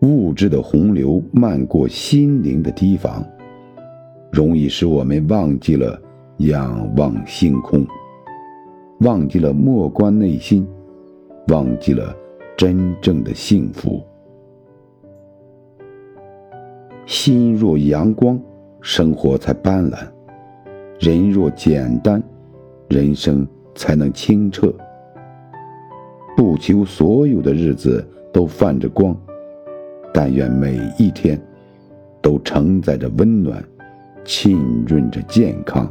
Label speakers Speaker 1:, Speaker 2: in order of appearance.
Speaker 1: 物质的洪流漫过心灵的堤防，容易使我们忘记了仰望星空，忘记了莫观内心，忘记了真正的幸福。心若阳光，生活才斑斓；人若简单，人生才能清澈。不求所有的日子都泛着光。但愿每一天，都承载着温暖，浸润着健康。